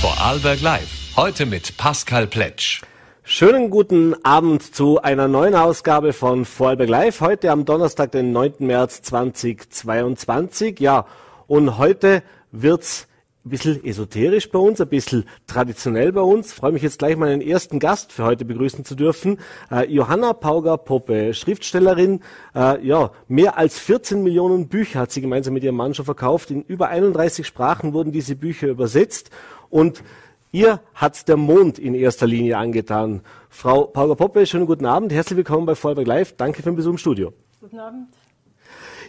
Vorarlberg Live. Heute mit Pascal Pletsch. Schönen guten Abend zu einer neuen Ausgabe von Vorarlberg Live. Heute am Donnerstag, den 9. März 2022. Ja, und heute wird's ein bisschen esoterisch bei uns, ein bisschen traditionell bei uns. Ich freue mich jetzt gleich mal einen ersten Gast für heute begrüßen zu dürfen. Äh, Johanna Pauger-Poppe, Schriftstellerin. Äh, ja, mehr als 14 Millionen Bücher hat sie gemeinsam mit ihrem Mann schon verkauft. In über 31 Sprachen wurden diese Bücher übersetzt. Und ihr hat der Mond in erster Linie angetan. Frau Pauger-Poppe, schönen guten Abend. Herzlich willkommen bei Vorarlberg Live. Danke für den Besuch im Studio. Guten Abend.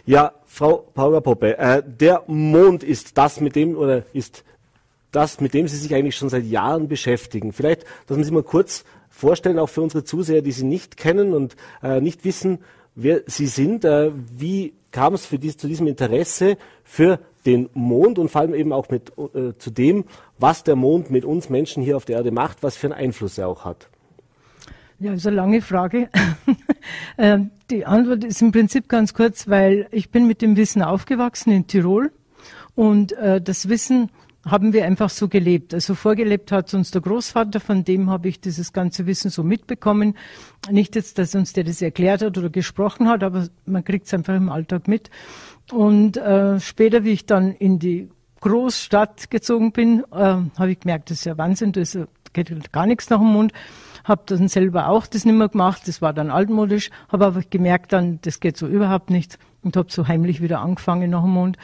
Ja, Frau Pauger-Poppe, äh, der Mond ist das, mit dem, oder ist das, mit dem Sie sich eigentlich schon seit Jahren beschäftigen. Vielleicht, dass Sie sich mal kurz vorstellen, auch für unsere Zuseher, die Sie nicht kennen und äh, nicht wissen, wer Sie sind. Äh, wie kam es dies, zu diesem Interesse für den Mond und vor allem eben auch mit, äh, zu dem, was der Mond mit uns Menschen hier auf der Erde macht, was für einen Einfluss er auch hat? Ja, ist eine lange Frage. Ähm, die Antwort ist im Prinzip ganz kurz, weil ich bin mit dem Wissen aufgewachsen in Tirol und äh, das Wissen haben wir einfach so gelebt. Also vorgelebt hat uns der Großvater, von dem habe ich dieses ganze Wissen so mitbekommen. Nicht jetzt, dass uns der das erklärt hat oder gesprochen hat, aber man kriegt es einfach im Alltag mit. Und äh, später, wie ich dann in die Großstadt gezogen bin, äh, habe ich gemerkt, das ist ja Wahnsinn, da geht gar nichts nach dem Mund habe dann selber auch das nicht mehr gemacht, das war dann altmodisch, habe aber gemerkt dann, das geht so überhaupt nicht und habe so heimlich wieder angefangen nach dem Mond.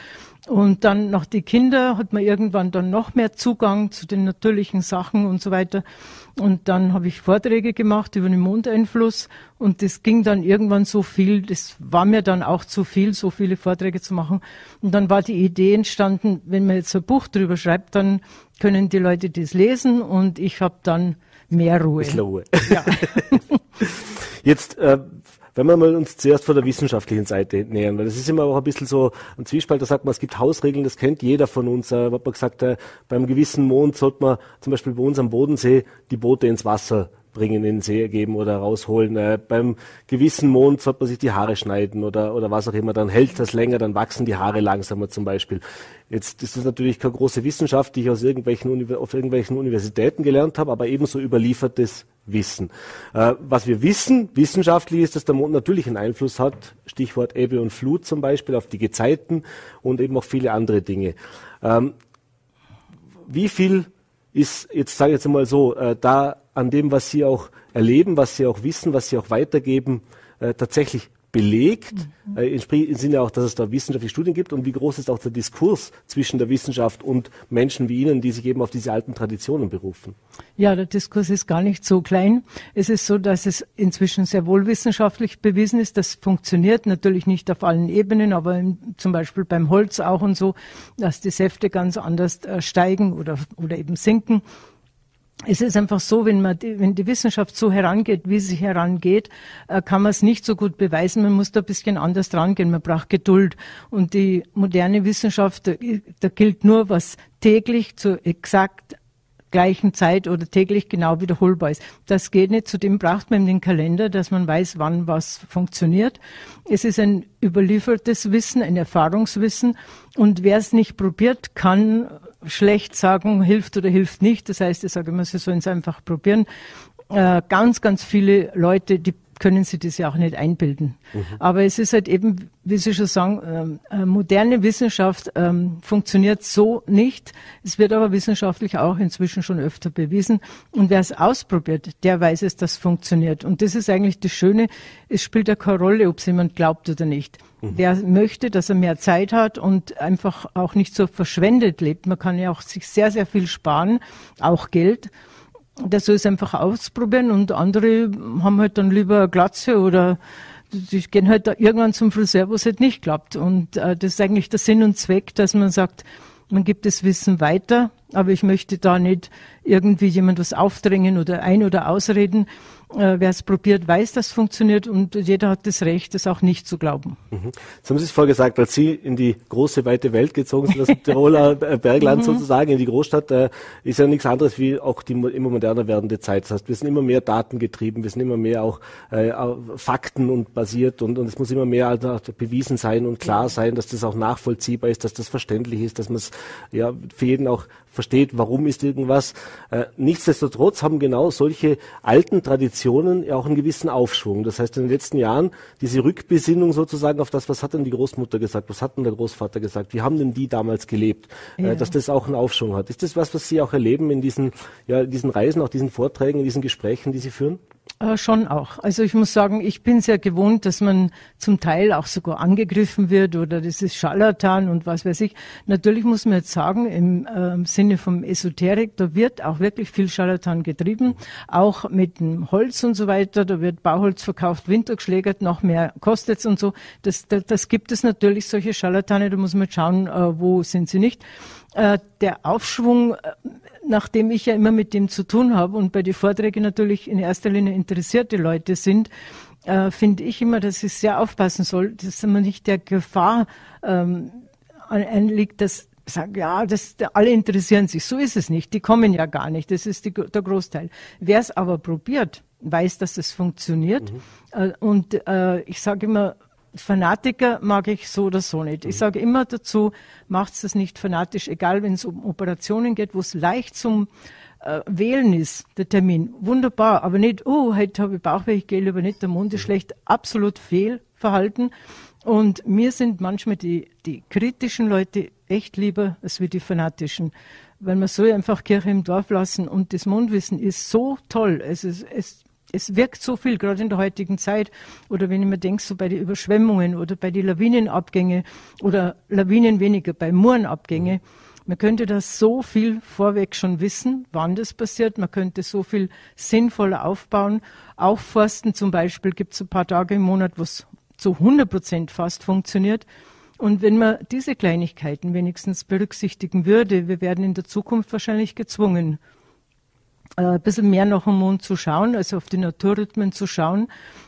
Und dann nach die Kinder hat man irgendwann dann noch mehr Zugang zu den natürlichen Sachen und so weiter. Und dann habe ich Vorträge gemacht über den Mondeinfluss und das ging dann irgendwann so viel, das war mir dann auch zu viel, so viele Vorträge zu machen. Und dann war die Idee entstanden, wenn man jetzt ein Buch drüber schreibt, dann können die Leute das lesen und ich habe dann mehr Ruhe. Bisschen Ruhe. Ja. Jetzt, äh, wenn wir mal uns zuerst von der wissenschaftlichen Seite nähern, weil das ist immer auch ein bisschen so ein Zwiespalt, da sagt man, es gibt Hausregeln, das kennt jeder von uns. Äh, hat man gesagt, äh, beim gewissen Mond sollte man zum Beispiel bei uns am Bodensee die Boote ins Wasser bringen, in den See geben oder rausholen. Äh, beim gewissen Mond sollte man sich die Haare schneiden oder, oder was auch immer. Dann hält das länger, dann wachsen die Haare langsamer zum Beispiel. Jetzt ist das natürlich keine große Wissenschaft, die ich aus irgendwelchen, auf irgendwelchen Universitäten gelernt habe, aber ebenso überliefertes Wissen. Äh, was wir wissen, wissenschaftlich ist, dass der Mond natürlich einen Einfluss hat, Stichwort Ebbe und Flut zum Beispiel, auf die Gezeiten und eben auch viele andere Dinge. Ähm, wie viel ist, jetzt sage ich jetzt einmal so, äh, da an dem, was Sie auch erleben, was Sie auch wissen, was Sie auch weitergeben, äh, tatsächlich belegt, mhm. äh, im Sinne auch, dass es da wissenschaftliche Studien gibt und wie groß ist auch der Diskurs zwischen der Wissenschaft und Menschen wie Ihnen, die sich eben auf diese alten Traditionen berufen? Ja, der Diskurs ist gar nicht so klein. Es ist so, dass es inzwischen sehr wohl wissenschaftlich bewiesen ist. Das funktioniert natürlich nicht auf allen Ebenen, aber in, zum Beispiel beim Holz auch und so, dass die Säfte ganz anders äh, steigen oder, oder eben sinken es ist einfach so, wenn man, die, wenn die Wissenschaft so herangeht, wie sie herangeht, äh, kann man es nicht so gut beweisen. Man muss da ein bisschen anders drangehen. Man braucht Geduld. Und die moderne Wissenschaft, da, da gilt nur, was täglich zu exakt gleichen Zeit oder täglich genau wiederholbar ist. Das geht nicht. Zudem braucht man den Kalender, dass man weiß, wann was funktioniert. Es ist ein überliefertes Wissen, ein Erfahrungswissen. Und wer es nicht probiert, kann schlecht sagen, hilft oder hilft nicht. Das heißt, ich sage immer, sie sollen es einfach probieren. Äh, ganz, ganz viele Leute, die können sie das ja auch nicht einbilden. Mhm. Aber es ist halt eben, wie Sie schon sagen, ähm, äh, moderne Wissenschaft ähm, funktioniert so nicht. Es wird aber wissenschaftlich auch inzwischen schon öfter bewiesen. Und wer es ausprobiert, der weiß es, dass es funktioniert. Und das ist eigentlich das Schöne. Es spielt ja keine Rolle, ob es jemand glaubt oder nicht. Mhm. Wer möchte, dass er mehr Zeit hat und einfach auch nicht so verschwendet lebt. Man kann ja auch sich sehr, sehr viel sparen, auch Geld der soll es einfach ausprobieren und andere haben halt dann lieber eine Glatze oder die gehen halt irgendwann zum Friseur, wo es halt nicht klappt. Und äh, das ist eigentlich der Sinn und Zweck, dass man sagt, man gibt das Wissen weiter, aber ich möchte da nicht irgendwie jemand was aufdrängen oder ein- oder ausreden. Äh, Wer es probiert, weiß, dass es funktioniert und jeder hat das Recht, das auch nicht zu glauben. Mhm. Jetzt haben Sie es vorher gesagt, als Sie in die große, weite Welt gezogen sind, das Tiroler äh, Bergland mhm. sozusagen, in die Großstadt, äh, ist ja nichts anderes wie auch die immer moderner werdende Zeit. Das heißt, wir sind immer mehr datengetrieben, wir sind immer mehr auch äh, Fakten und basiert und, und es muss immer mehr also bewiesen sein und klar sein, dass das auch nachvollziehbar ist, dass das verständlich ist, dass man es ja für jeden auch versteht, warum ist irgendwas. Äh, nichtsdestotrotz haben genau solche alten Traditionen ja auch einen gewissen Aufschwung. Das heißt, in den letzten Jahren diese Rückbesinnung sozusagen auf das, was hat denn die Großmutter gesagt, was hat denn der Großvater gesagt, wie haben denn die damals gelebt, äh, ja. äh, dass das auch einen Aufschwung hat. Ist das was, was Sie auch erleben in diesen, ja, diesen Reisen, auch diesen Vorträgen, in diesen Gesprächen, die Sie führen? Äh, schon auch. Also ich muss sagen, ich bin sehr gewohnt, dass man zum Teil auch sogar angegriffen wird oder das ist Scharlatan und was weiß ich. Natürlich muss man jetzt sagen, im äh, Sinne vom Esoterik, da wird auch wirklich viel Scharlatan getrieben, auch mit dem Holz und so weiter. Da wird Bauholz verkauft, Winter geschlägert, noch mehr kostet's und so. Das, das, das gibt es natürlich, solche Scharlatane, da muss man schauen, äh, wo sind sie nicht. Äh, der Aufschwung, äh, nachdem ich ja immer mit dem zu tun habe und bei den Vorträgen natürlich in erster Linie interessierte Leute sind, äh, finde ich immer, dass ich sehr aufpassen soll, dass man nicht der Gefahr ähm, einliegt, dass sagen, ja, das, alle interessieren sich. So ist es nicht. Die kommen ja gar nicht. Das ist die, der Großteil. Wer es aber probiert, weiß, dass es funktioniert. Mhm. Äh, und äh, ich sage immer, Fanatiker mag ich so oder so nicht. Ich mhm. sage immer dazu, macht es nicht fanatisch, egal wenn es um Operationen geht, wo es leicht zum äh, Wählen ist, der Termin. Wunderbar, aber nicht, oh, heute habe ich Bauchweh, ich gehe lieber nicht, der Mund ist mhm. schlecht. Absolut Fehlverhalten. Und mir sind manchmal die, die kritischen Leute echt lieber als wie die fanatischen. Weil man so einfach Kirche im Dorf lassen und das Mundwissen ist so toll. Es, ist, es es wirkt so viel, gerade in der heutigen Zeit. Oder wenn ich mir denke, so bei den Überschwemmungen oder bei den Lawinenabgänge oder Lawinen weniger, bei Murenabgänge. Man könnte das so viel vorweg schon wissen, wann das passiert. Man könnte so viel sinnvoller aufbauen. Auch Forsten zum Beispiel gibt es ein paar Tage im Monat, wo es zu 100 Prozent fast funktioniert. Und wenn man diese Kleinigkeiten wenigstens berücksichtigen würde, wir werden in der Zukunft wahrscheinlich gezwungen, ein bisschen mehr nach dem Mond zu schauen, also auf die Naturrhythmen zu schauen.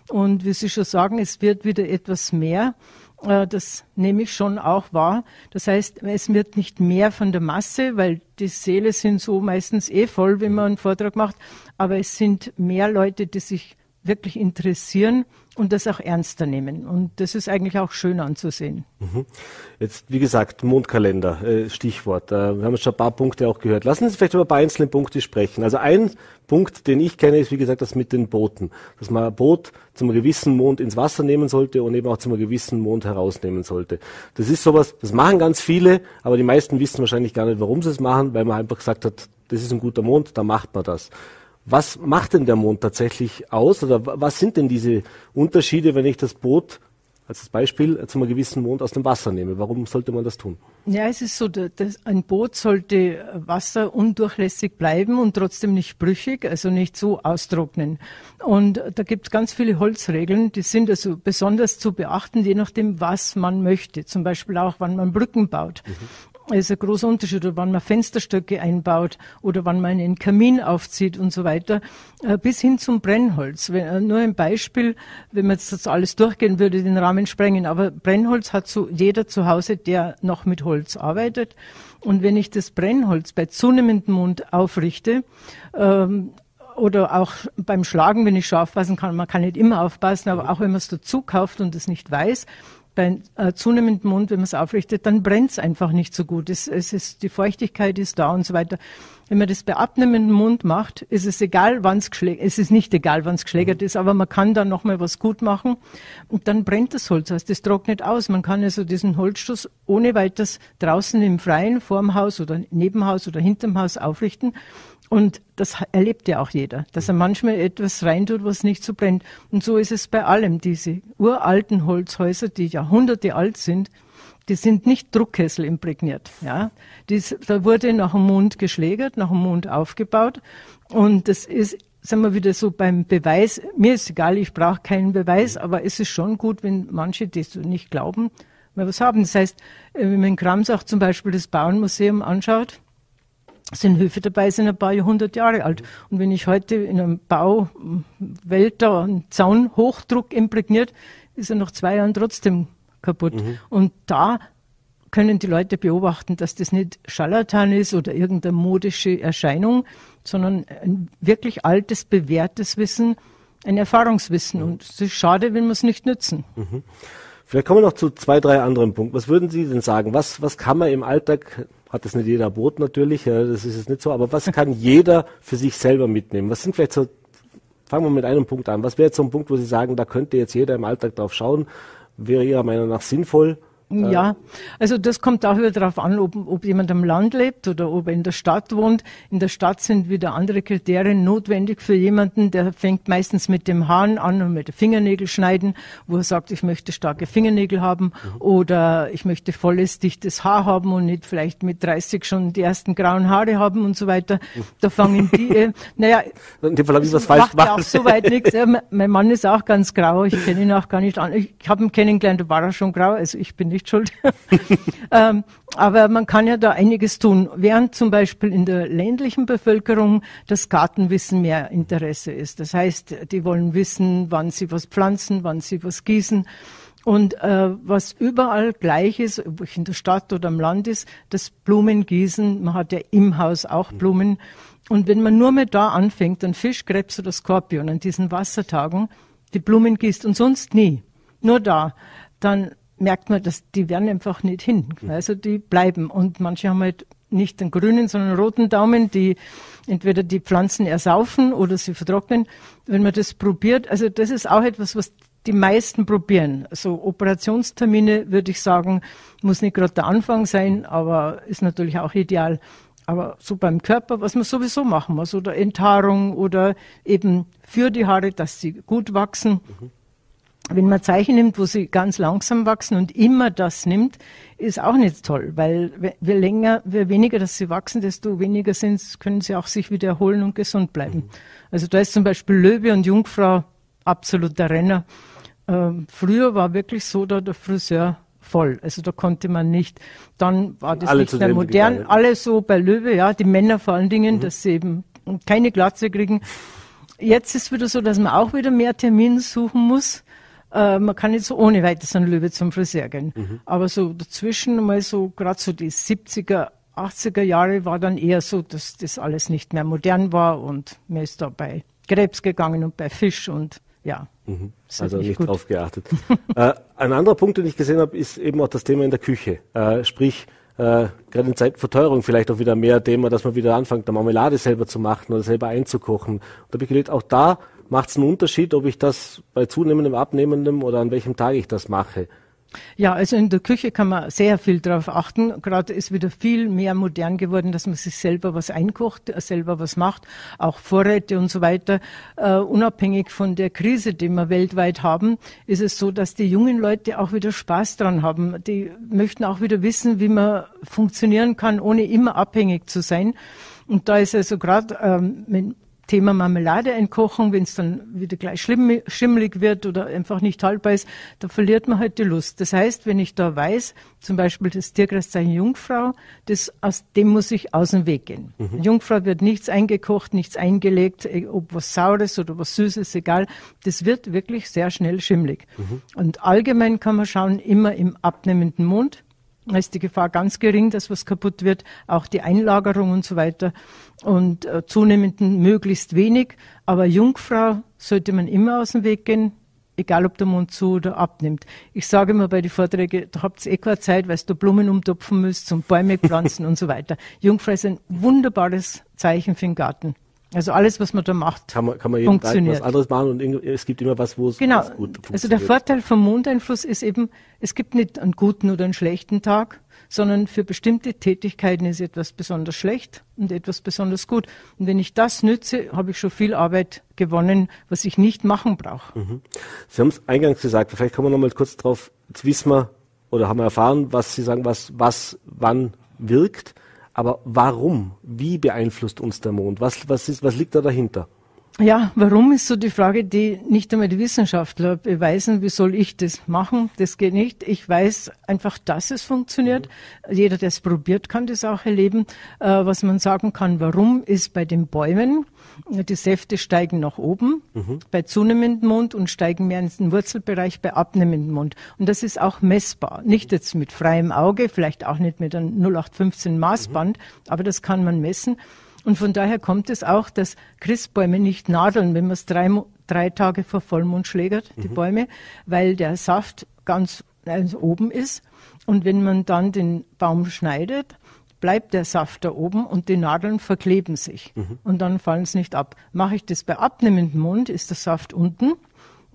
Und wie Sie schon sagen, es wird wieder etwas mehr. Äh, das nehme ich schon auch wahr. Das heißt, es wird nicht mehr von der Masse, weil die Seele sind so meistens eh voll, wenn man einen Vortrag macht. Aber es sind mehr Leute, die sich wirklich interessieren und das auch ernster nehmen. Und das ist eigentlich auch schön anzusehen. Mhm. Jetzt, wie gesagt, Mondkalender, äh, Stichwort. Äh, wir haben schon ein paar Punkte auch gehört. Lassen Sie vielleicht über ein paar einzelne Punkte sprechen. Also ein Punkt, den ich kenne, ist, wie gesagt, das mit den Booten. Dass man ein Boot zum gewissen Mond ins Wasser nehmen sollte und eben auch zum gewissen Mond herausnehmen sollte. Das ist sowas, das machen ganz viele, aber die meisten wissen wahrscheinlich gar nicht, warum sie es machen, weil man einfach gesagt hat, das ist ein guter Mond, da macht man das. Was macht denn der Mond tatsächlich aus oder was sind denn diese Unterschiede, wenn ich das Boot als Beispiel zu einem gewissen Mond aus dem Wasser nehme? Warum sollte man das tun? Ja, es ist so, ein Boot sollte wasserundurchlässig bleiben und trotzdem nicht brüchig, also nicht so austrocknen. Und da gibt es ganz viele Holzregeln, die sind also besonders zu beachten, je nachdem, was man möchte. Zum Beispiel auch, wann man Brücken baut. Mhm ist ein großer Unterschied, wann man Fensterstöcke einbaut oder wann man einen Kamin aufzieht und so weiter, äh, bis hin zum Brennholz. Wenn, äh, nur ein Beispiel, wenn man jetzt das alles durchgehen würde, den Rahmen sprengen, aber Brennholz hat so jeder zu Hause, der noch mit Holz arbeitet. Und wenn ich das Brennholz bei zunehmendem Mund aufrichte, ähm, oder auch beim Schlagen, wenn ich schon aufpassen kann, man kann nicht immer aufpassen, aber auch wenn man es dazu kauft und es nicht weiß, bei äh, zunehmendem Mund, wenn man es aufrichtet, dann brennt es einfach nicht so gut. Es, es ist, die Feuchtigkeit ist da und so weiter. Wenn man das bei abnehmendem Mund macht, ist es egal, wann es geschlägert Es ist nicht egal, wann es geschlägert mhm. ist, aber man kann dann nochmal was gut machen und dann brennt das Holz. Also das trocknet aus. Man kann also diesen Holzstoß ohne weiteres draußen im Freien, vorm Haus oder Nebenhaus oder hinterm Haus aufrichten und das erlebt ja auch jeder, dass er manchmal etwas reintut, was nicht so brennt. Und so ist es bei allem. Diese uralten Holzhäuser, die Jahrhunderte alt sind, die sind nicht Druckkessel imprägniert. Ja, Dies, da wurde nach dem Mond geschlägert, nach dem Mond aufgebaut. Und das ist, sagen wir wieder so beim Beweis. Mir ist egal, ich brauche keinen Beweis, aber es ist schon gut, wenn manche das nicht glauben, mal was haben. Das heißt, wenn man in Kramsach zum Beispiel das Bauernmuseum anschaut, sind Höfe dabei, sind ein paar Jahrhundert Jahre alt. Und wenn ich heute in einem Bau Wälder einen Zaun Hochdruck imprägniert, ist er nach zwei Jahren trotzdem kaputt. Mhm. Und da können die Leute beobachten, dass das nicht Scharlatan ist oder irgendeine modische Erscheinung, sondern ein wirklich altes, bewährtes Wissen, ein Erfahrungswissen. Mhm. Und es ist schade, wenn wir es nicht nützen. Mhm. Vielleicht kommen wir noch zu zwei, drei anderen Punkten. Was würden Sie denn sagen? Was, was kann man im Alltag hat das nicht jeder Boot natürlich, das ist jetzt nicht so, aber was kann jeder für sich selber mitnehmen? Was sind vielleicht so, fangen wir mit einem Punkt an, was wäre jetzt so ein Punkt, wo Sie sagen, da könnte jetzt jeder im Alltag drauf schauen, wäre Ihrer Meinung nach sinnvoll? Ja, also das kommt auch wieder darauf an, ob, ob jemand am Land lebt oder ob er in der Stadt wohnt. In der Stadt sind wieder andere Kriterien notwendig für jemanden, der fängt meistens mit dem Haaren an und mit den Fingernägel schneiden, wo er sagt, ich möchte starke Fingernägel haben mhm. oder ich möchte volles, dichtes Haar haben und nicht vielleicht mit 30 schon die ersten grauen Haare haben und so weiter. Da fangen die, äh, naja, in dem Fall habe ich was falsch gemacht. auch soweit nichts. Ja, mein Mann ist auch ganz grau, ich kenne ihn auch gar nicht an. Ich habe ihn kennengelernt, da war er schon grau, also ich bin nicht nicht schuld. ähm, aber man kann ja da einiges tun. Während zum Beispiel in der ländlichen Bevölkerung das Gartenwissen mehr Interesse ist. Das heißt, die wollen wissen, wann sie was pflanzen, wann sie was gießen. Und äh, was überall gleich ist, ob ich in der Stadt oder am Land ist, das Blumengießen. Man hat ja im Haus auch Blumen. Und wenn man nur mit da anfängt, dann Fisch, Krebs oder Skorpion an diesen Wassertagen, die Blumen gießt und sonst nie, nur da, dann merkt man, dass die werden einfach nicht hin. Also die bleiben. Und manche haben halt nicht den grünen, sondern einen roten Daumen, die entweder die Pflanzen ersaufen oder sie vertrocknen. Wenn man das probiert, also das ist auch etwas, was die meisten probieren. So Operationstermine würde ich sagen, muss nicht gerade der Anfang sein, aber ist natürlich auch ideal. Aber so beim Körper, was man sowieso machen muss, oder Enthaarung oder eben für die Haare, dass sie gut wachsen. Mhm wenn man Zeichen nimmt, wo sie ganz langsam wachsen und immer das nimmt, ist auch nicht toll, weil je länger, je weniger dass sie wachsen, desto weniger sind, können sie auch sich wieder erholen und gesund bleiben. Mhm. Also da ist zum Beispiel Löwe und Jungfrau absoluter Renner. Ähm, früher war wirklich so da der Friseur voll. Also da konnte man nicht. Dann war das alle nicht mehr modern. Alle so bei Löwe, ja, die Männer vor allen Dingen, mhm. dass sie eben keine Glatze kriegen. Jetzt ist wieder so, dass man auch wieder mehr Termine suchen muss. Äh, man kann nicht so ohne weiteres an Löwe zum Friseur gehen. Mhm. Aber so dazwischen mal so, gerade so die 70er, 80er Jahre war dann eher so, dass das alles nicht mehr modern war und mir ist da bei Krebs gegangen und bei Fisch und ja. Mhm. Also nicht, nicht drauf geachtet. äh, ein anderer Punkt, den ich gesehen habe, ist eben auch das Thema in der Küche. Äh, sprich, äh, gerade in Zeiten Verteuerung vielleicht auch wieder mehr Thema, dass man wieder anfängt, eine Marmelade selber zu machen oder selber einzukochen. Und da habe ich gedacht, auch da macht es einen Unterschied, ob ich das bei zunehmendem, abnehmendem oder an welchem Tag ich das mache? Ja, also in der Küche kann man sehr viel darauf achten. Gerade ist wieder viel mehr modern geworden, dass man sich selber was einkocht, selber was macht, auch Vorräte und so weiter. Uh, unabhängig von der Krise, die wir weltweit haben, ist es so, dass die jungen Leute auch wieder Spaß dran haben. Die möchten auch wieder wissen, wie man funktionieren kann, ohne immer abhängig zu sein. Und da ist also gerade ähm, Thema Marmelade einkochen, wenn es dann wieder gleich schlimm, schimmelig wird oder einfach nicht haltbar ist, da verliert man halt die Lust. Das heißt, wenn ich da weiß, zum Beispiel das Tierkreiszeichen Jungfrau, das, aus dem muss ich aus dem Weg gehen. Mhm. Jungfrau wird nichts eingekocht, nichts eingelegt, eh, ob was Saures oder was Süßes, egal. Das wird wirklich sehr schnell schimmlig. Mhm. Und allgemein kann man schauen, immer im abnehmenden Mond. Da ist die Gefahr ganz gering, dass was kaputt wird, auch die Einlagerung und so weiter. Und äh, zunehmend möglichst wenig. Aber Jungfrau sollte man immer aus dem Weg gehen, egal ob der Mond zu oder abnimmt. Ich sage immer bei den Vorträgen, da habt ihr eh keine Zeit, weil du Blumen umtopfen müsst und Bäume pflanzen und so weiter. Jungfrau ist ein wunderbares Zeichen für den Garten. Also alles, was man da macht, kann man, kann man jeden. Tag was anderes machen und es gibt immer was, wo es genau. gut funktioniert. Also der Vorteil vom Mondeinfluss ist eben, es gibt nicht einen guten oder einen schlechten Tag, sondern für bestimmte Tätigkeiten ist etwas besonders schlecht und etwas besonders gut. Und wenn ich das nütze, habe ich schon viel Arbeit gewonnen, was ich nicht machen brauche. Mhm. Sie haben es eingangs gesagt, vielleicht kommen wir noch mal kurz drauf. Jetzt wissen wir oder haben wir erfahren, was Sie sagen, was, was wann wirkt. Aber warum? Wie beeinflusst uns der Mond? Was, was, ist, was liegt da dahinter? Ja, warum ist so die Frage, die nicht einmal die Wissenschaftler beweisen. Wie soll ich das machen? Das geht nicht. Ich weiß einfach, dass es funktioniert. Mhm. Jeder, der es probiert, kann das auch erleben. Äh, was man sagen kann, warum ist bei den Bäumen, die Säfte steigen nach oben mhm. bei zunehmendem Mond und steigen mehr in den Wurzelbereich bei abnehmendem Mond. Und das ist auch messbar. Nicht jetzt mit freiem Auge, vielleicht auch nicht mit einem 0815 Maßband, mhm. aber das kann man messen. Und von daher kommt es auch, dass Christbäume nicht nadeln, wenn man es drei, drei Tage vor Vollmond schlägert, die mhm. Bäume, weil der Saft ganz also oben ist. Und wenn man dann den Baum schneidet, bleibt der Saft da oben und die Nadeln verkleben sich mhm. und dann fallen es nicht ab. Mache ich das bei abnehmendem Mund, ist der Saft unten.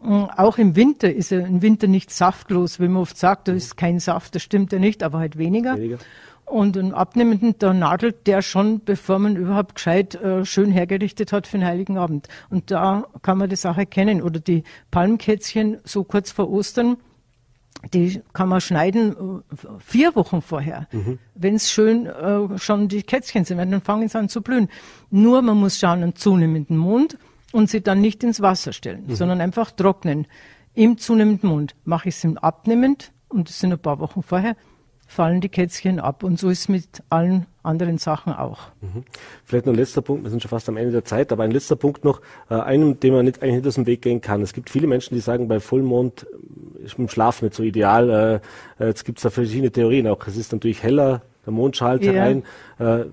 Mm, auch im Winter ist er im Winter nicht saftlos, wie man oft sagt, da ist kein Saft, das stimmt ja nicht, aber halt weniger. weniger. Und im Abnehmenden, da nadelt der schon, bevor man überhaupt gescheit äh, schön hergerichtet hat für den Heiligen Abend. Und da kann man das auch erkennen. Oder die Palmkätzchen so kurz vor Ostern, die kann man schneiden äh, vier Wochen vorher. Mhm. Wenn es schön äh, schon die Kätzchen sind, dann fangen sie an zu blühen. Nur man muss schauen, einen zunehmenden Mond und sie dann nicht ins Wasser stellen, mhm. sondern einfach trocknen. Im zunehmenden Mond mache ich es abnehmend und das sind ein paar Wochen vorher fallen die Kätzchen ab. Und so ist es mit allen anderen Sachen auch. Mhm. Vielleicht noch ein letzter Punkt, wir sind schon fast am Ende der Zeit, aber ein letzter Punkt noch, äh, einem, dem man nicht, eigentlich aus dem Weg gehen kann. Es gibt viele Menschen, die sagen, bei Vollmond ist mit dem Schlaf nicht so ideal. Äh, äh jetzt gibt es da verschiedene Theorien auch. Es ist natürlich heller, der Mond schallt ja. herein. Äh,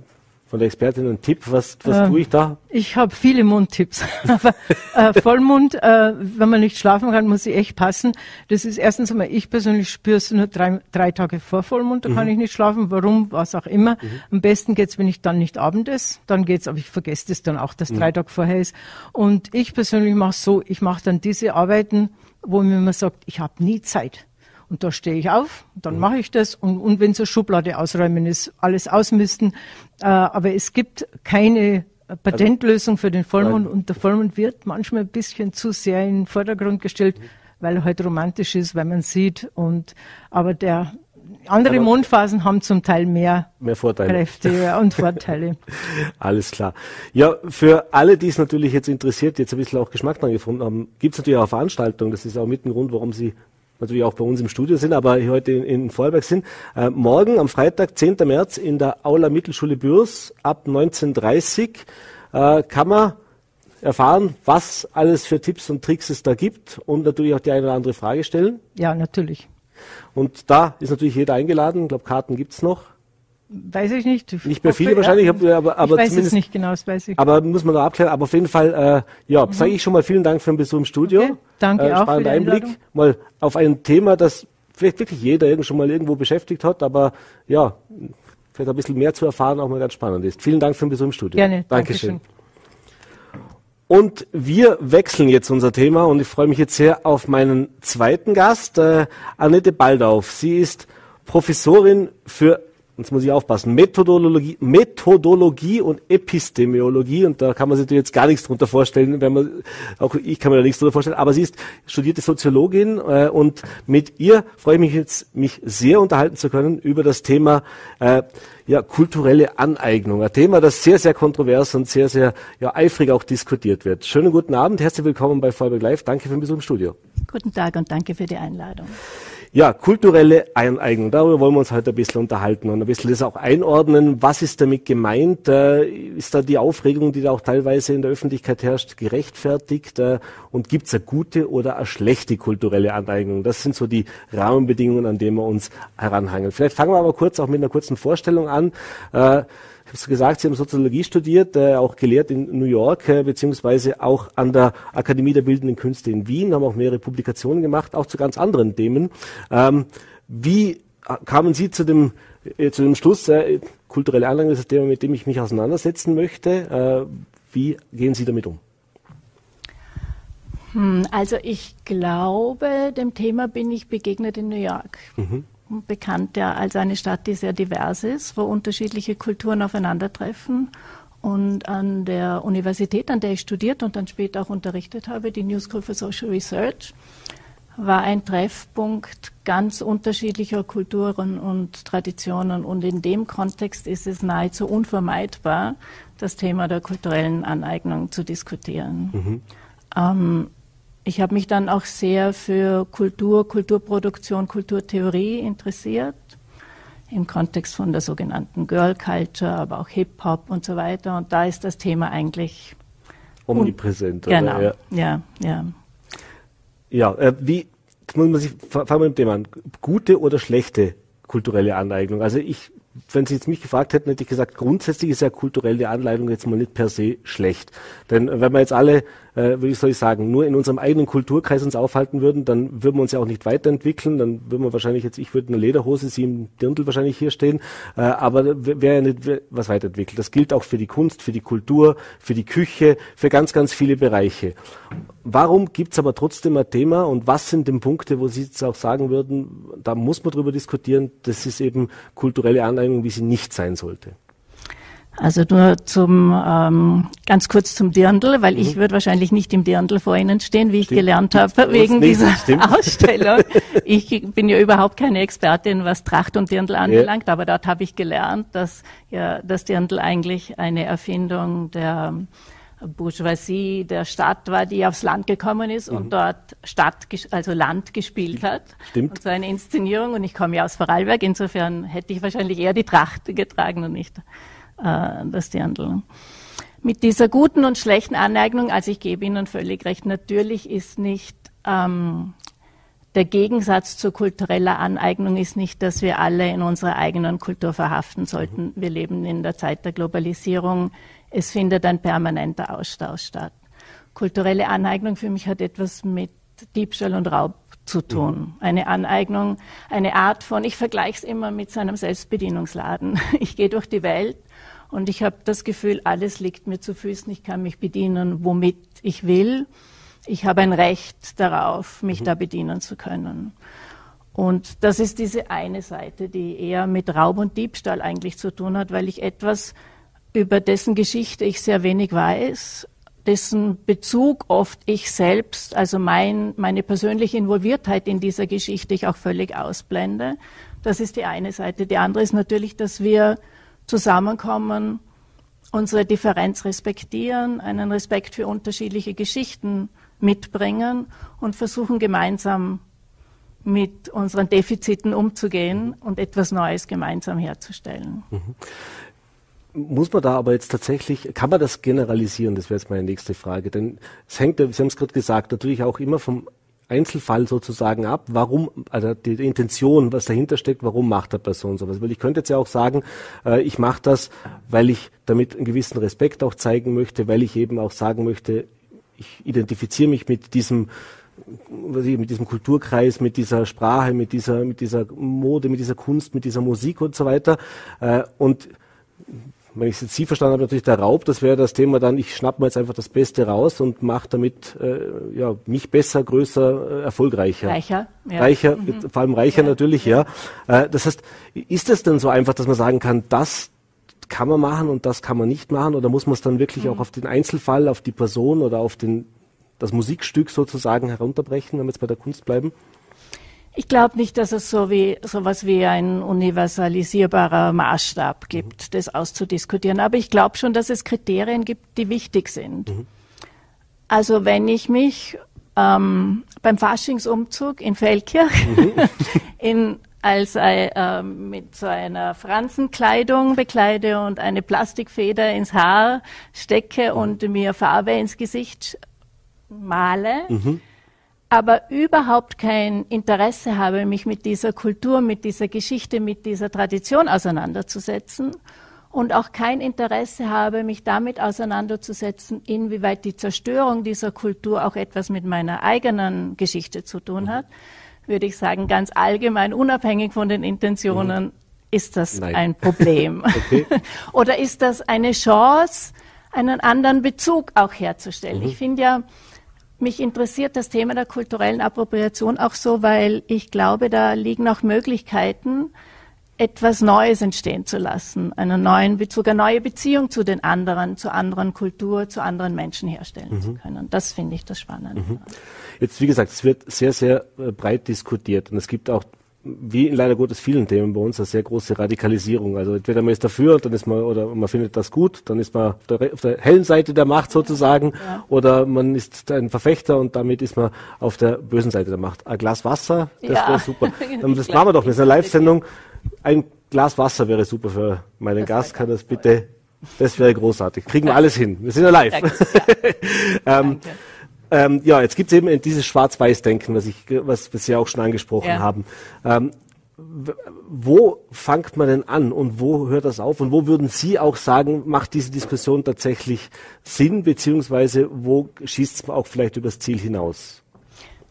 von der Expertin einen Tipp? Was, was ähm, tue ich da? Ich habe viele Mundtipps. Aber äh, Vollmond, äh, wenn man nicht schlafen kann, muss ich echt passen. Das ist erstens einmal, ich persönlich spüre es nur drei, drei Tage vor Vollmond, da mhm. kann ich nicht schlafen. Warum? Was auch immer. Mhm. Am besten geht's, wenn ich dann nicht Abend esse. Dann geht's, aber ich vergesse das dann auch, dass mhm. drei Tage vorher ist. Und ich persönlich mache so, ich mache dann diese Arbeiten, wo mir immer sagt, ich habe nie Zeit. Und da stehe ich auf, dann mhm. mache ich das. Und, und wenn so Schublade ausräumen ist, alles ausmisten. Äh, aber es gibt keine Patentlösung für den Vollmond. Und der Vollmond wird manchmal ein bisschen zu sehr in den Vordergrund gestellt, mhm. weil er halt romantisch ist, weil man sieht. Und, aber der, andere Aber Mondphasen haben zum Teil mehr, mehr Vorteile. Kräfte und Vorteile. Alles klar. Ja, für alle, die es natürlich jetzt interessiert, jetzt ein bisschen auch Geschmack dran gefunden haben, gibt es natürlich auch Veranstaltungen. Das ist auch mit ein Grund, warum Sie natürlich auch bei uns im Studio sind, aber heute in, in Vorarlberg sind. Äh, morgen am Freitag, 10. März in der Aula Mittelschule Bürs ab 19.30 äh, kann man erfahren, was alles für Tipps und Tricks es da gibt und natürlich auch die eine oder andere Frage stellen. Ja, natürlich. Und da ist natürlich jeder eingeladen. Ich glaube, Karten gibt es noch. Weiß ich nicht. Nicht mehr viele wahrscheinlich, aber, aber ich weiß es nicht genau, das weiß ich. Aber muss man noch abklären. Aber auf jeden Fall, äh, ja, mhm. sage ich schon mal vielen Dank für den Besuch im Studio. Okay, danke äh, auch den Einblick mal auf ein Thema, das vielleicht wirklich jeder schon mal irgendwo beschäftigt hat, aber ja, vielleicht ein bisschen mehr zu erfahren auch mal ganz spannend ist. Vielen Dank für den Besuch im Studio. Gerne. Dankeschön. Dankeschön. Und wir wechseln jetzt unser Thema und ich freue mich jetzt sehr auf meinen zweiten Gast, äh, Annette Baldauf. Sie ist Professorin für jetzt muss ich aufpassen, Methodologie, Methodologie und Epistemologie, und da kann man sich jetzt gar nichts drunter vorstellen, wenn man, auch ich kann mir da nichts drunter vorstellen, aber sie ist studierte Soziologin äh, und mit ihr freue ich mich jetzt, mich sehr unterhalten zu können über das Thema äh, ja, kulturelle Aneignung. Ein Thema, das sehr, sehr kontrovers und sehr, sehr ja, eifrig auch diskutiert wird. Schönen guten Abend, herzlich willkommen bei Vollberg Live. Danke für den Besuch im Studio. Guten Tag und danke für die Einladung. Ja, kulturelle Eineignung, darüber wollen wir uns heute ein bisschen unterhalten und ein bisschen das auch einordnen. Was ist damit gemeint? Äh, ist da die Aufregung, die da auch teilweise in der Öffentlichkeit herrscht, gerechtfertigt? Äh, und gibt es eine gute oder eine schlechte kulturelle Aneignung? Das sind so die Rahmenbedingungen, an denen wir uns heranhangeln. Vielleicht fangen wir aber kurz auch mit einer kurzen Vorstellung an. Äh, ich habe gesagt, Sie haben Soziologie studiert, äh, auch gelehrt in New York, äh, beziehungsweise auch an der Akademie der Bildenden Künste in Wien, haben auch mehrere Publikationen gemacht, auch zu ganz anderen Themen. Ähm, wie kamen Sie zu dem, äh, zu dem Schluss, äh, kulturelle Anlagen ist das Thema, mit dem ich mich auseinandersetzen möchte. Äh, wie gehen Sie damit um? Hm, also ich glaube, dem Thema bin ich begegnet in New York. Mhm bekannt ja als eine Stadt, die sehr divers ist, wo unterschiedliche Kulturen aufeinandertreffen. Und an der Universität, an der ich studiert und dann später auch unterrichtet habe, die New School for Social Research, war ein Treffpunkt ganz unterschiedlicher Kulturen und Traditionen. Und in dem Kontext ist es nahezu unvermeidbar, das Thema der kulturellen Aneignung zu diskutieren. Mhm. Ähm, ich habe mich dann auch sehr für Kultur, Kulturproduktion, Kulturtheorie interessiert, im Kontext von der sogenannten Girl Culture, aber auch Hip-Hop und so weiter. Und da ist das Thema eigentlich omnipräsent. Genau, ja, ja. Ja, ja äh, wie, jetzt muss man sich, fangen wir mit dem an, gute oder schlechte kulturelle Aneignung? Also ich wenn Sie jetzt mich gefragt hätten, hätte ich gesagt, grundsätzlich ist ja kulturelle Anleitung jetzt mal nicht per se schlecht. Denn wenn wir jetzt alle äh, wie soll ich sagen, nur in unserem eigenen Kulturkreis uns aufhalten würden, dann würden wir uns ja auch nicht weiterentwickeln. Dann würden wir wahrscheinlich jetzt, ich würde in einer Lederhose, Sie im Dirndl wahrscheinlich hier stehen, äh, aber wäre ja nicht was weiterentwickelt. Das gilt auch für die Kunst, für die Kultur, für die Küche, für ganz, ganz viele Bereiche. Warum gibt's aber trotzdem ein Thema und was sind denn Punkte, wo Sie jetzt auch sagen würden, da muss man drüber diskutieren, das ist eben kulturelle Aneignung, wie sie nicht sein sollte? Also nur zum ähm, ganz kurz zum Dirndl, weil mhm. ich würde wahrscheinlich nicht im Dirndl vor Ihnen stehen, wie ich stimmt. gelernt habe wegen dieser stimmt. Ausstellung. Ich bin ja überhaupt keine Expertin, was Tracht und Dirndl anbelangt, ja. aber dort habe ich gelernt, dass ja das Dirndl eigentlich eine Erfindung der Bourgeoisie der Stadt war, die aufs Land gekommen ist mhm. und dort Stadt, also Land gespielt hat. Stimmt. Und so eine Inszenierung. Und ich komme ja aus Vorarlberg, insofern hätte ich wahrscheinlich eher die Tracht getragen und nicht äh, das Dirndl. Mit dieser guten und schlechten Aneignung, also ich gebe Ihnen völlig recht, natürlich ist nicht ähm, der Gegensatz zur kulturellen Aneignung ist nicht, dass wir alle in unserer eigenen Kultur verhaften sollten. Wir leben in der Zeit der Globalisierung. Es findet ein permanenter Austausch statt. Kulturelle Aneignung für mich hat etwas mit Diebstahl und Raub zu tun. Eine Aneignung, eine Art von, ich vergleiche es immer mit so einem Selbstbedienungsladen. Ich gehe durch die Welt und ich habe das Gefühl, alles liegt mir zu Füßen. Ich kann mich bedienen, womit ich will. Ich habe ein Recht darauf, mich mhm. da bedienen zu können. Und das ist diese eine Seite, die eher mit Raub und Diebstahl eigentlich zu tun hat, weil ich etwas über dessen Geschichte ich sehr wenig weiß, dessen Bezug oft ich selbst, also mein, meine persönliche Involviertheit in dieser Geschichte ich auch völlig ausblende. Das ist die eine Seite. Die andere ist natürlich, dass wir zusammenkommen, unsere Differenz respektieren, einen Respekt für unterschiedliche Geschichten mitbringen und versuchen gemeinsam mit unseren Defiziten umzugehen und etwas Neues gemeinsam herzustellen. Mhm. Muss man da aber jetzt tatsächlich, kann man das generalisieren? Das wäre jetzt meine nächste Frage. Denn es hängt, Sie haben es gerade gesagt, natürlich auch immer vom Einzelfall sozusagen ab, warum, also die, Intention, was dahinter steckt, warum macht der Person sowas? Weil ich könnte jetzt ja auch sagen, äh, ich mache das, weil ich damit einen gewissen Respekt auch zeigen möchte, weil ich eben auch sagen möchte, ich identifiziere mich mit diesem mit diesem Kulturkreis, mit dieser Sprache, mit dieser, mit dieser Mode, mit dieser Kunst, mit dieser Musik und so weiter. Äh, und wenn ich es jetzt Sie verstanden habe, natürlich der Raub, das wäre das Thema dann, ich schnapp mir jetzt einfach das Beste raus und mache damit äh, ja, mich besser, größer, äh, erfolgreicher. Reicher. Ja. Reicher, mhm. vor allem reicher ja, natürlich, ja. ja. Äh, das heißt, ist es denn so einfach, dass man sagen kann, das kann man machen und das kann man nicht machen oder muss man es dann wirklich mhm. auch auf den Einzelfall, auf die Person oder auf den, das Musikstück sozusagen herunterbrechen, wenn wir jetzt bei der Kunst bleiben? Ich glaube nicht, dass es so wie sowas wie ein universalisierbarer Maßstab gibt, mhm. das auszudiskutieren. Aber ich glaube schon, dass es Kriterien gibt, die wichtig sind. Mhm. Also wenn ich mich ähm, beim Faschingsumzug in Feldkirch mhm. in, als äh, mit so einer Franzenkleidung bekleide und eine Plastikfeder ins Haar stecke mhm. und mir Farbe ins Gesicht male, mhm aber überhaupt kein Interesse habe, mich mit dieser Kultur, mit dieser Geschichte, mit dieser Tradition auseinanderzusetzen und auch kein Interesse habe, mich damit auseinanderzusetzen, inwieweit die Zerstörung dieser Kultur auch etwas mit meiner eigenen Geschichte zu tun hat, würde ich sagen, ganz allgemein, unabhängig von den Intentionen, mhm. ist das Nein. ein Problem. Oder ist das eine Chance, einen anderen Bezug auch herzustellen? Mhm. Ich finde ja, mich interessiert das Thema der kulturellen Appropriation auch so, weil ich glaube, da liegen auch Möglichkeiten, etwas Neues entstehen zu lassen, einen neuen Bezug, eine neue Beziehung zu den anderen, zu anderen Kultur, zu anderen Menschen herstellen mhm. zu können. Das finde ich das Spannende. Mhm. Jetzt, wie gesagt, es wird sehr, sehr äh, breit diskutiert und es gibt auch wie in leider Gottes vielen Themen bei uns eine sehr große Radikalisierung. Also entweder man ist dafür, dann ist man oder man findet das gut, dann ist man auf der, auf der hellen Seite der Macht sozusagen, ja. oder man ist ein Verfechter und damit ist man auf der bösen Seite der Macht. Ein Glas Wasser, das ja. wäre super. das machen wir doch, das ist eine Live-Sendung. Ein Glas Wasser wäre super für meinen das Gast. Kann das bitte? Das wäre großartig. Kriegen wir alles hin. Wir sind ja live. Ähm, Danke. Ähm, ja, jetzt gibt es eben dieses Schwarz-Weiß-Denken, was, ich, was wir ja auch schon angesprochen ja. haben. Ähm, wo fängt man denn an und wo hört das auf und wo würden Sie auch sagen, macht diese Diskussion tatsächlich Sinn, beziehungsweise wo schießt es auch vielleicht übers Ziel hinaus?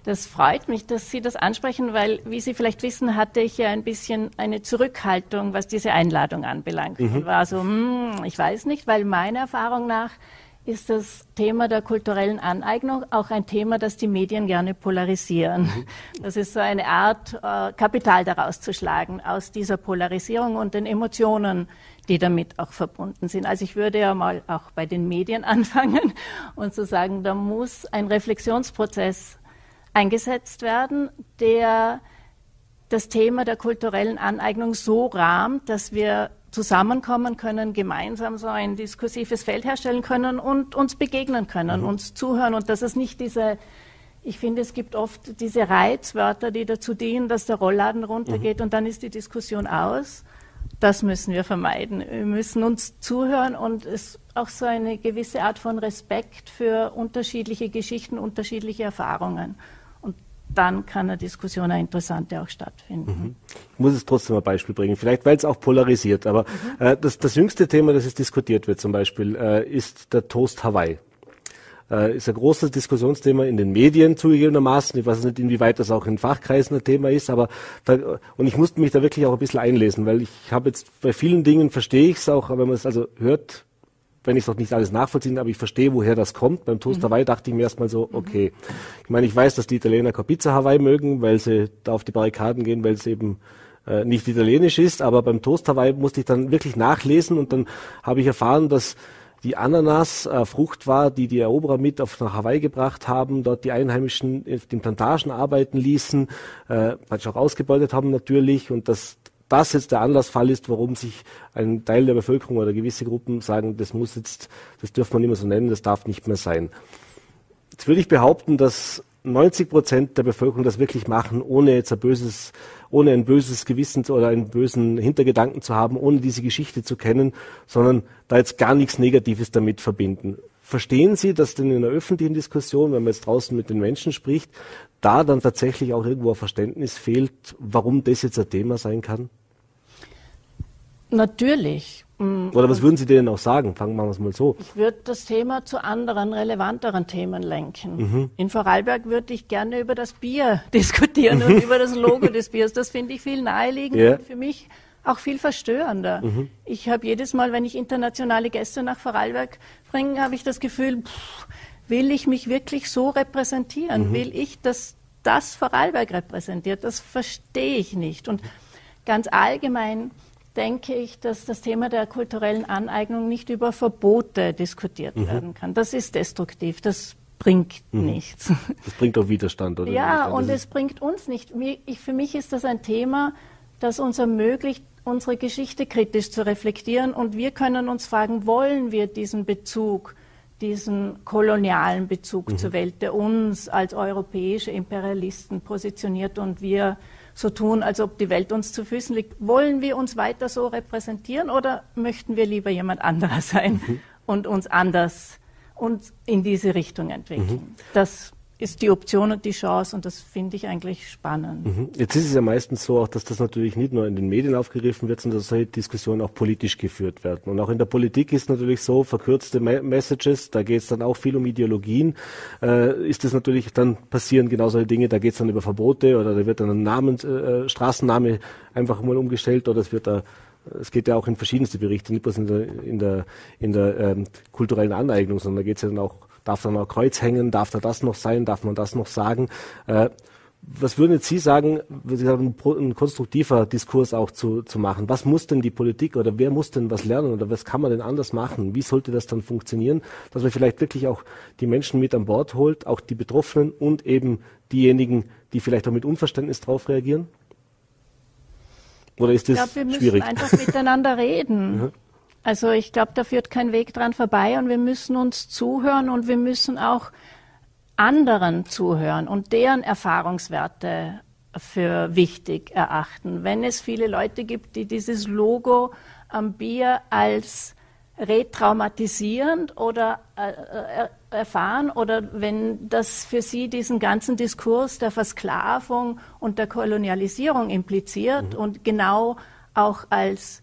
Das freut mich, dass Sie das ansprechen, weil, wie Sie vielleicht wissen, hatte ich ja ein bisschen eine Zurückhaltung, was diese Einladung anbelangt. Mhm. War so, hm, ich weiß nicht, weil meiner Erfahrung nach ist das Thema der kulturellen Aneignung auch ein Thema, das die Medien gerne polarisieren. Mhm. Das ist so eine Art, äh, Kapital daraus zu schlagen, aus dieser Polarisierung und den Emotionen, die damit auch verbunden sind. Also ich würde ja mal auch bei den Medien anfangen und zu sagen, da muss ein Reflexionsprozess eingesetzt werden, der das Thema der kulturellen Aneignung so rahmt, dass wir zusammenkommen können, gemeinsam so ein diskursives Feld herstellen können und uns begegnen können, mhm. uns zuhören und dass es nicht diese ich finde, es gibt oft diese Reizwörter, die dazu dienen, dass der Rollladen runtergeht mhm. und dann ist die Diskussion aus. Das müssen wir vermeiden. Wir müssen uns zuhören und es auch so eine gewisse Art von Respekt für unterschiedliche Geschichten, unterschiedliche Erfahrungen dann kann eine Diskussion, eine interessante auch stattfinden. Mhm. Ich muss es trotzdem ein Beispiel bringen, vielleicht weil es auch polarisiert, aber mhm. äh, das, das jüngste Thema, das es diskutiert wird zum Beispiel, äh, ist der Toast Hawaii. Äh, ist ein großes Diskussionsthema in den Medien zugegebenermaßen. Ich weiß nicht, inwieweit das auch in Fachkreisen ein Thema ist, aber da, und ich musste mich da wirklich auch ein bisschen einlesen, weil ich habe jetzt bei vielen Dingen verstehe ich es auch, aber wenn man es also hört, wenn ich es noch nicht alles nachvollziehen, aber ich verstehe, woher das kommt. Beim Toast mhm. Hawaii dachte ich mir erstmal so, mhm. okay. Ich meine, ich weiß, dass die Italiener Pizza Hawaii mögen, weil sie da auf die Barrikaden gehen, weil es eben äh, nicht italienisch ist, aber beim Toast Hawaii musste ich dann wirklich nachlesen und dann habe ich erfahren, dass die Ananas äh, Frucht war, die die Eroberer mit auf nach Hawaii gebracht haben, dort die Einheimischen auf den Plantagen arbeiten ließen, äh, auch ausgebeutet haben natürlich und dass das jetzt der Anlassfall ist, warum sich ein Teil der Bevölkerung oder gewisse Gruppen sagen, das muss jetzt, das dürfen wir nicht mehr so nennen, das darf nicht mehr sein. Jetzt würde ich behaupten, dass 90 Prozent der Bevölkerung das wirklich machen, ohne jetzt ein böses, ohne ein böses Gewissen oder einen bösen Hintergedanken zu haben, ohne diese Geschichte zu kennen, sondern da jetzt gar nichts Negatives damit verbinden. Verstehen Sie, dass denn in der öffentlichen Diskussion, wenn man jetzt draußen mit den Menschen spricht, da dann tatsächlich auch irgendwo ein Verständnis fehlt, warum das jetzt ein Thema sein kann? Natürlich. Oder was würden Sie denen auch sagen? Fangen wir mal so. Ich würde das Thema zu anderen, relevanteren Themen lenken. Mhm. In Vorarlberg würde ich gerne über das Bier diskutieren und über das Logo des Biers. Das finde ich viel naheliegender yeah. und für mich auch viel verstörender. Mhm. Ich habe jedes Mal, wenn ich internationale Gäste nach Vorarlberg bringe, habe ich das Gefühl, pff, will ich mich wirklich so repräsentieren? Mhm. Will ich, dass das Vorarlberg repräsentiert? Das verstehe ich nicht. Und ganz allgemein denke ich, dass das Thema der kulturellen Aneignung nicht über Verbote diskutiert mhm. werden kann. Das ist destruktiv, das bringt mhm. nichts. Das bringt auch Widerstand, oder? Ja, und es bringt uns nicht. Ich, für mich ist das ein Thema, das uns ermöglicht, unsere Geschichte kritisch zu reflektieren. Und wir können uns fragen, wollen wir diesen Bezug, diesen kolonialen Bezug mhm. zur Welt, der uns als europäische Imperialisten positioniert und wir so tun, als ob die Welt uns zu Füßen liegt. Wollen wir uns weiter so repräsentieren oder möchten wir lieber jemand anderer sein mhm. und uns anders und in diese Richtung entwickeln? Mhm. Das ist die Option und die Chance und das finde ich eigentlich spannend. Mhm. Jetzt ist es ja meistens so, auch, dass das natürlich nicht nur in den Medien aufgegriffen wird, sondern dass solche Diskussionen auch politisch geführt werden. Und auch in der Politik ist natürlich so, verkürzte Messages, da geht es dann auch viel um Ideologien, äh, ist es natürlich, dann passieren genau solche Dinge, da geht es dann über Verbote oder da wird dann ein Namen, äh, Straßenname einfach mal umgestellt oder es wird da es geht ja auch in verschiedenste Berichte, nicht bloß in der, in der, in der ähm, kulturellen Aneignung, sondern da geht es ja dann auch Darf da noch Kreuz hängen? Darf da das noch sein? Darf man das noch sagen? Äh, was würden jetzt Sie sagen, sagen, ein konstruktiver Diskurs auch zu, zu machen? Was muss denn die Politik oder wer muss denn was lernen oder was kann man denn anders machen? Wie sollte das dann funktionieren, dass man vielleicht wirklich auch die Menschen mit an Bord holt, auch die Betroffenen und eben diejenigen, die vielleicht auch mit Unverständnis darauf reagieren? Oder ist das ich glaub, wir schwierig? müssen einfach miteinander reden. Also ich glaube, da führt kein Weg dran vorbei und wir müssen uns zuhören und wir müssen auch anderen zuhören und deren Erfahrungswerte für wichtig erachten. Wenn es viele Leute gibt, die dieses Logo am Bier als retraumatisierend oder äh, äh, erfahren oder wenn das für Sie diesen ganzen Diskurs der Versklavung und der Kolonialisierung impliziert mhm. und genau auch als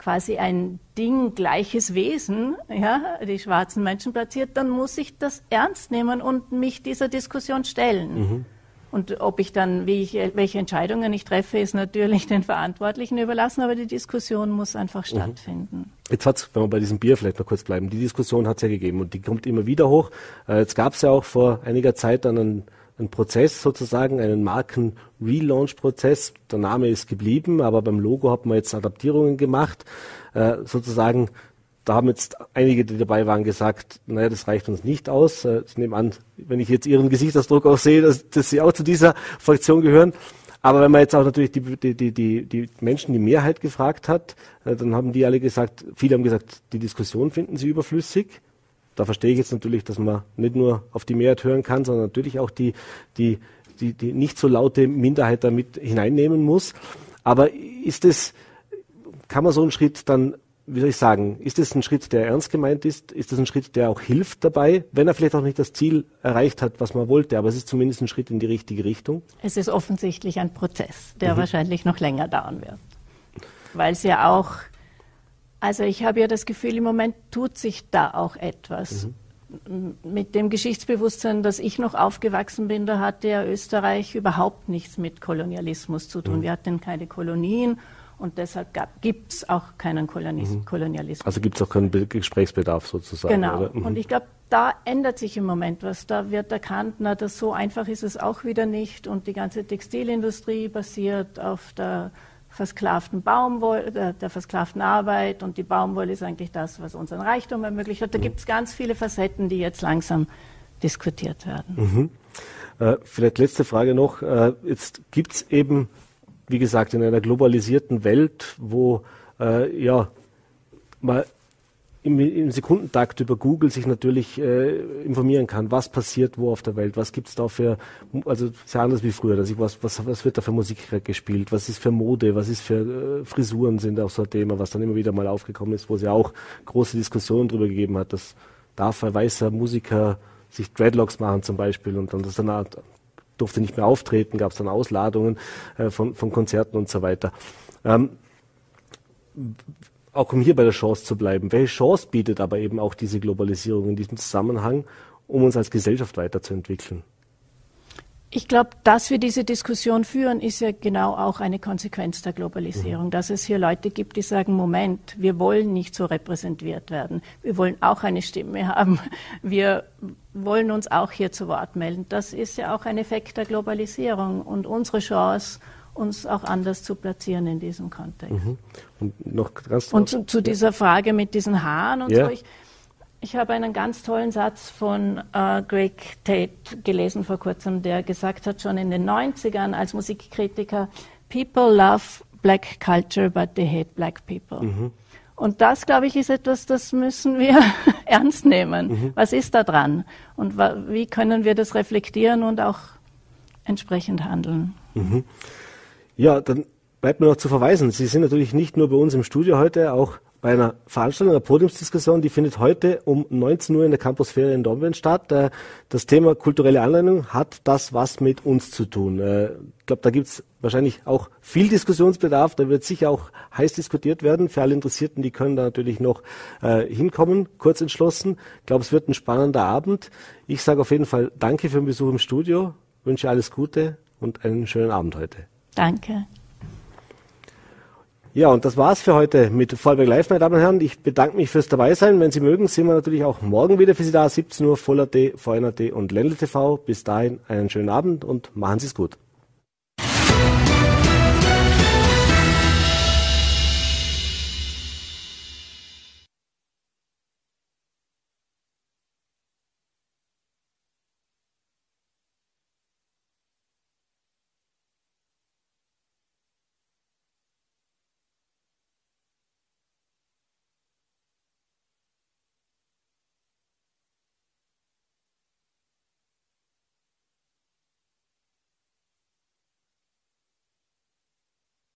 quasi ein Ding gleiches Wesen, ja, die schwarzen Menschen platziert, dann muss ich das ernst nehmen und mich dieser Diskussion stellen. Mhm. Und ob ich dann, wie ich, welche Entscheidungen ich treffe, ist natürlich den Verantwortlichen überlassen, aber die Diskussion muss einfach mhm. stattfinden. Jetzt hat's, wenn wir bei diesem Bier vielleicht noch kurz bleiben, die Diskussion hat es ja gegeben und die kommt immer wieder hoch. Äh, jetzt gab es ja auch vor einiger Zeit dann einen, einen Prozess sozusagen, einen Marken-Relaunch-Prozess. Der Name ist geblieben, aber beim Logo hat man jetzt Adaptierungen gemacht. Äh, sozusagen da haben jetzt einige, die dabei waren, gesagt, naja, das reicht uns nicht aus. Äh, ich nehme an, wenn ich jetzt Ihren Gesichtsausdruck auch sehe, dass, dass Sie auch zu dieser Fraktion gehören. Aber wenn man jetzt auch natürlich die, die, die, die, die Menschen, die Mehrheit gefragt hat, äh, dann haben die alle gesagt, viele haben gesagt, die Diskussion finden sie überflüssig. Da verstehe ich jetzt natürlich, dass man nicht nur auf die Mehrheit hören kann, sondern natürlich auch die, die, die, die nicht so laute Minderheit damit hineinnehmen muss. Aber ist es, kann man so einen Schritt dann wie soll ich sagen, ist es ein Schritt, der ernst gemeint ist? Ist es ein Schritt, der auch hilft dabei, wenn er vielleicht auch nicht das Ziel erreicht hat, was man wollte, aber es ist zumindest ein Schritt in die richtige Richtung? Es ist offensichtlich ein Prozess, der mhm. wahrscheinlich noch länger dauern wird. Weil es ja auch, also ich habe ja das Gefühl, im Moment tut sich da auch etwas. Mhm mit dem Geschichtsbewusstsein, dass ich noch aufgewachsen bin, da hatte ja Österreich überhaupt nichts mit Kolonialismus zu tun. Mhm. Wir hatten keine Kolonien und deshalb gibt es auch keinen Kolonis mhm. Kolonialismus. Also gibt es auch keinen Gesprächsbedarf sozusagen. Genau. Mhm. Und ich glaube, da ändert sich im Moment was. Da wird erkannt, na, das so einfach ist es auch wieder nicht. Und die ganze Textilindustrie basiert auf der versklavten Baumwolle, der, der, versklavten Arbeit und die Baumwolle ist eigentlich das, was unseren Reichtum ermöglicht hat. Da mhm. gibt es ganz viele Facetten, die jetzt langsam diskutiert werden. Mhm. Äh, vielleicht letzte Frage noch. Äh, jetzt gibt es eben wie gesagt, in einer globalisierten Welt, wo äh, ja man im, im, Sekundentakt über Google sich natürlich äh, informieren kann, was passiert wo auf der Welt, was gibt es da für, also sehr anders wie früher, dass ich was, was, was wird da für Musik gespielt, was ist für Mode, was ist für äh, Frisuren sind auch so ein Thema, was dann immer wieder mal aufgekommen ist, wo es ja auch große Diskussionen darüber gegeben hat, dass darf ein weißer Musiker sich Dreadlocks machen zum Beispiel und dann das dann durfte nicht mehr auftreten, gab es dann Ausladungen äh, von, von Konzerten und so weiter. Ähm, auch um hier bei der Chance zu bleiben, welche Chance bietet aber eben auch diese Globalisierung in diesem Zusammenhang, um uns als Gesellschaft weiterzuentwickeln? Ich glaube, dass wir diese Diskussion führen, ist ja genau auch eine Konsequenz der Globalisierung, mhm. dass es hier Leute gibt, die sagen, Moment, wir wollen nicht so repräsentiert werden. Wir wollen auch eine Stimme haben. Wir wollen uns auch hier zu Wort melden. Das ist ja auch ein Effekt der Globalisierung und unsere Chance, uns auch anders zu platzieren in diesem Kontext. Mhm. Und, noch ganz und zu, zu, dieser Frage mit diesen Haaren und ja. so. Ich, ich habe einen ganz tollen Satz von äh, Greg Tate gelesen vor kurzem, der gesagt hat, schon in den 90ern als Musikkritiker, People love black culture, but they hate black people. Mhm. Und das, glaube ich, ist etwas, das müssen wir ernst nehmen. Mhm. Was ist da dran? Und wie können wir das reflektieren und auch entsprechend handeln? Mhm. Ja, dann bleibt mir noch zu verweisen. Sie sind natürlich nicht nur bei uns im Studio heute, auch bei einer Veranstaltung, einer Podiumsdiskussion, die findet heute um 19 Uhr in der Campusferie in Dornbirn statt. Äh, das Thema kulturelle Anleitung hat das was mit uns zu tun. Äh, ich glaube, da gibt es wahrscheinlich auch viel Diskussionsbedarf. Da wird sicher auch heiß diskutiert werden. Für alle Interessierten, die können da natürlich noch äh, hinkommen, kurz entschlossen. Ich glaube, es wird ein spannender Abend. Ich sage auf jeden Fall Danke für den Besuch im Studio, wünsche alles Gute und einen schönen Abend heute. Danke. Ja, und das war's für heute mit Vollberg Live, meine Damen und Herren. Ich bedanke mich fürs Dabeisein. Wenn Sie mögen, sind wir natürlich auch morgen wieder für Sie da, 17 Uhr, Voller.d, VNRT und Ländle TV. Bis dahin einen schönen Abend und machen Sie es gut.